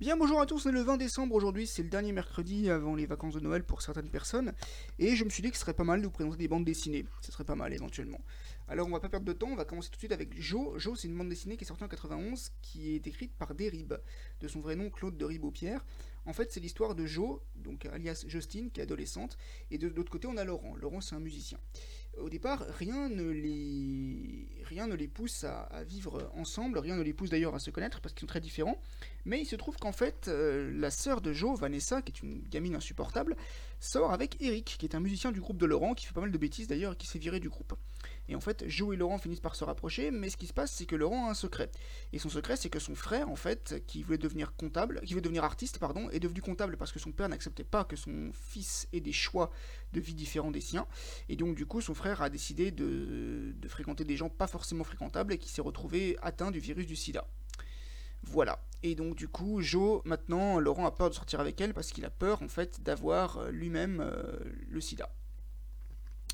Bien, bonjour à tous, on est le 20 décembre aujourd'hui, c'est le dernier mercredi avant les vacances de Noël pour certaines personnes, et je me suis dit que ce serait pas mal de vous présenter des bandes dessinées, ce serait pas mal éventuellement. Alors on va pas perdre de temps, on va commencer tout de suite avec Jo. Jo c'est une bande dessinée qui est sortie en 91, qui est écrite par Derib, de son vrai nom Claude de Ribaupière. En fait c'est l'histoire de Jo, donc alias Justine, qui est adolescente, et de l'autre côté on a Laurent. Laurent c'est un musicien au départ, rien ne les, rien ne les pousse à, vivre ensemble, rien ne les pousse d'ailleurs à se connaître parce qu'ils sont très différents. Mais il se trouve qu'en fait, euh, la sœur de Joe, Vanessa, qui est une gamine insupportable, sort avec Eric, qui est un musicien du groupe de Laurent, qui fait pas mal de bêtises d'ailleurs et qui s'est viré du groupe. Et en fait, Joe et Laurent finissent par se rapprocher, mais ce qui se passe, c'est que Laurent a un secret. Et son secret, c'est que son frère, en fait, qui voulait devenir comptable, qui veut devenir artiste, pardon, est devenu comptable parce que son père n'acceptait pas que son fils ait des choix de vie différents des siens. Et donc, du coup, son frère a décidé de, de fréquenter des gens pas forcément fréquentables et qui s'est retrouvé atteint du virus du sida. Voilà. Et donc du coup, Joe, maintenant, Laurent a peur de sortir avec elle parce qu'il a peur en fait d'avoir euh, lui-même euh, le sida.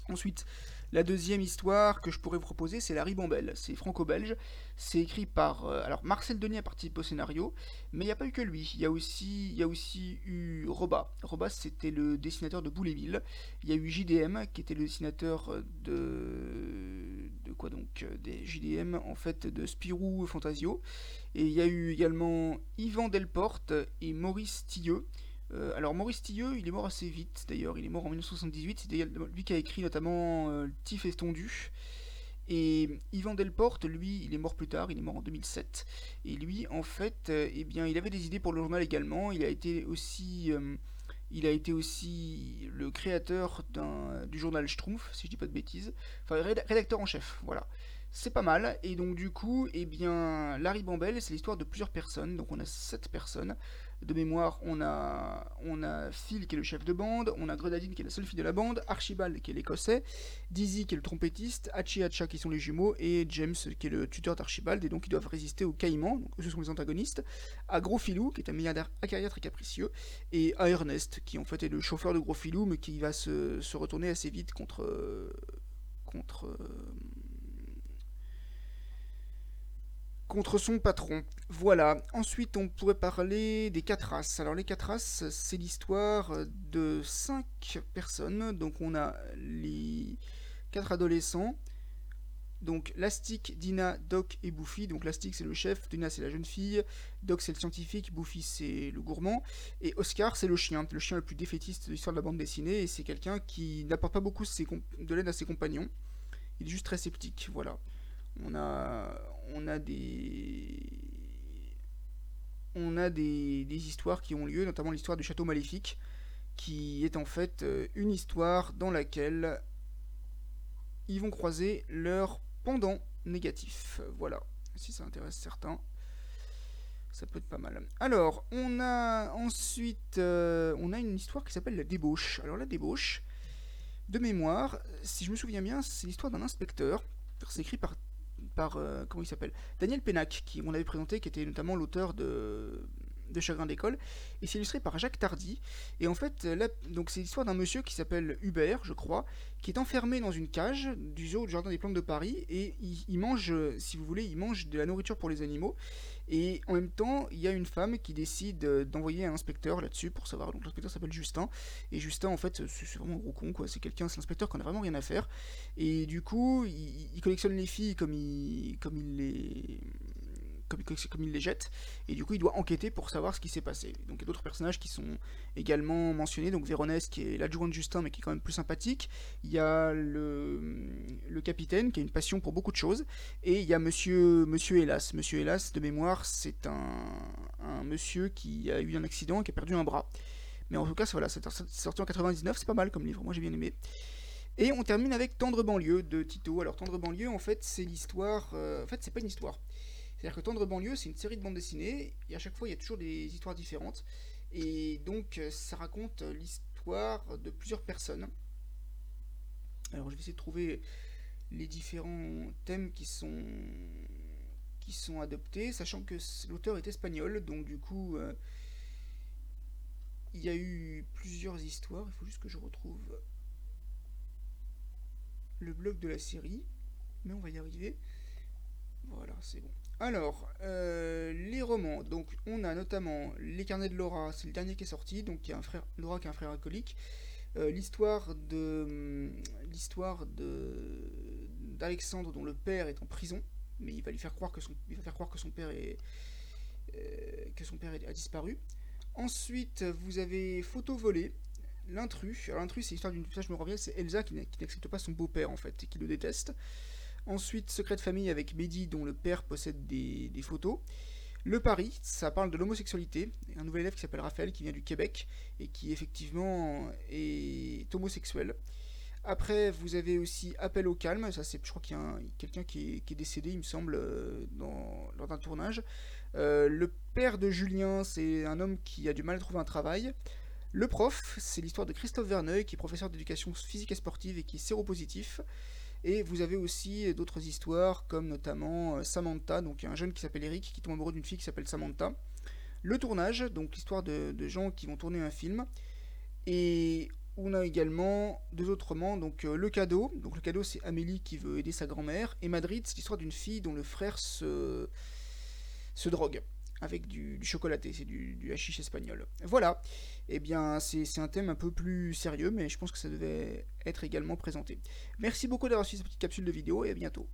Ensuite, la deuxième histoire que je pourrais vous proposer, c'est La Ribambelle. C'est franco-belge. C'est écrit par. Euh, alors, Marcel Denis a participé au scénario, mais il n'y a pas eu que lui. Il y a aussi, y a aussi eu Roba. Roba, c'était le dessinateur de Bouléville. Il y a eu JDM, qui était le dessinateur de. Donc Des JDM, en fait, de Spirou Fantasio. Et il y a eu également Yvan Delporte et Maurice Tilleux. Euh, alors Maurice Tilleux, il est mort assez vite d'ailleurs, il est mort en 1978, c'est lui qui a écrit notamment euh, Tif Estondu. Et Yvan Delporte, lui, il est mort plus tard, il est mort en 2007. Et lui, en fait, euh, eh bien, il avait des idées pour le journal également. Il a été aussi, il a été aussi le créateur du journal Schtroumpf, si je dis pas de bêtises. Enfin, rédacteur en chef, voilà c'est pas mal. Et donc du coup, eh bien, Larry Bambel, c'est l'histoire de plusieurs personnes. Donc on a sept personnes. De mémoire, on a, on a Phil qui est le chef de bande, on a Grenadine qui est la seule fille de la bande, Archibald qui est l'écossais, Dizzy qui est le trompettiste, Hachi et Hacha qui sont les jumeaux, et James qui est le tuteur d'Archibald, et donc ils doivent résister aux caïmans, donc ce sont les antagonistes, à Gros Filou qui est un milliardaire acariâtre et capricieux, et à Ernest qui en fait est le chauffeur de Gros Filou, mais qui va se, se retourner assez vite contre. contre contre son patron. Voilà. Ensuite, on pourrait parler des quatre races. Alors, les quatre races, c'est l'histoire de cinq personnes. Donc, on a les quatre adolescents. Donc, Lastic, Dina, Doc et Buffy. Donc, Lastic, c'est le chef, Dina, c'est la jeune fille, Doc, c'est le scientifique, Buffy, c'est le gourmand, et Oscar, c'est le chien, le chien le plus défaitiste de l'histoire de la bande dessinée, et c'est quelqu'un qui n'apporte pas beaucoup de l'aide à ses compagnons. Il est juste très sceptique, voilà. On a, on des on a des, histoires qui ont lieu, notamment l'histoire du château maléfique, qui est en fait euh, une histoire dans laquelle ils vont croiser leur pendant négatif. Voilà, si ça intéresse certains, ça peut être pas mal. Alors, on a ensuite, euh, on a une histoire qui s'appelle la débauche. Alors la débauche, de mémoire, si je me souviens bien, c'est l'histoire d'un inspecteur. C'est écrit par par euh, comment il s'appelle? Daniel Pénac, qui on avait présenté, qui était notamment l'auteur de de Chagrin d'école, et c'est illustré par Jacques Tardy. Et en fait, là, donc c'est l'histoire d'un monsieur qui s'appelle Hubert, je crois, qui est enfermé dans une cage du zoo du Jardin des Plantes de Paris, et il, mange, si vous voulez, il mange de la nourriture pour les animaux. Et en même temps, il y a une femme qui décide d'envoyer un inspecteur là-dessus pour savoir. Donc l'inspecteur s'appelle Justin. Et Justin, en fait, c'est vraiment un gros con, quoi. C'est quelqu'un, c'est l'inspecteur qui n'a vraiment rien à faire. Et du coup, il, il, collectionne les filles comme il, comme il les comme, il les jette, et du coup il doit enquêter pour savoir ce qui s'est passé. Donc il y a d'autres personnages qui sont également mentionnés, donc Véronèse qui est l'adjoint de Justin mais qui est quand même plus sympathique, il y a le, le capitaine qui a une passion pour beaucoup de choses, et il y a Monsieur, monsieur Hélas. Monsieur Hélas, de mémoire, c'est un, un monsieur qui a eu un accident et qui a perdu un bras. Mais en tout cas, voilà, c'est sorti en 99, c'est pas mal comme livre, moi j'ai bien aimé. Et on termine avec Tendre banlieue de Tito. Alors Tendre banlieue, en fait, c'est l'histoire. Euh, en fait, c'est pas une histoire. C'est-à-dire que Tendre banlieue, c'est une série de bandes dessinées, et à chaque fois, il y a toujours des histoires différentes. Et donc, euh, ça raconte l'histoire de plusieurs personnes. Alors, je vais essayer de trouver les différents thèmes qui sont qui sont adoptés, sachant que l'auteur est espagnol, donc du coup, euh, il y a eu plusieurs histoires. Il faut juste que je retrouve le blog de la série, mais on va y arriver. Voilà, c'est bon. Alors, euh, les romans. Donc, on a notamment Les Carnets de Laura, c'est le dernier qui est sorti. Donc, il y a un frère, Laura qui est un frère alcoolique. Euh, l'histoire de hum, l'histoire de d'Alexandre dont le père est en prison, mais il va lui faire croire que son, il va faire croire que son père est euh, que son père a disparu. Ensuite, vous avez Photo volée, l'intrus. Alors l'intrus, c'est l'histoire d'une, ça je me reviens, c'est Elsa qui n'accepte pas son beau-père en fait et qui le déteste. Ensuite, Secret de famille avec Mehdi dont le père possède des, photos. Le pari, ça parle de l'homosexualité. Un nouvel élève qui s'appelle Raphaël, qui vient du Québec et qui effectivement est homosexuel. Après, vous avez aussi Appel au calme. Ça, c'est, je crois qu'il y a quelqu'un qui, est, décédé, il me semble, euh, dans, lors d'un tournage. Euh, le père de Julien, c'est un homme qui a du mal à trouver un travail. Le prof, c'est l'histoire de Christophe Verneuil, qui est professeur d'éducation physique et sportive et qui est séropositif. Et vous avez aussi d'autres histoires, comme notamment euh, Samantha, donc un jeune qui s'appelle Eric, qui tombe amoureux d'une fille qui s'appelle Samantha. Le tournage, donc l'histoire de, gens qui vont tourner un film. Et on a également deux autres romans, donc euh, Le Cadeau. Donc le cadeau, c'est Amélie qui veut aider sa grand-mère. Et Madrid, c'est l'histoire d'une fille dont le frère se, se drogue avec du, chocolaté, c'est du, hashish espagnol. Voilà, eh bien c'est un thème un peu plus sérieux, mais je pense que ça devait être également présenté. Merci beaucoup d'avoir suivi cette petite capsule de vidéo et à bientôt.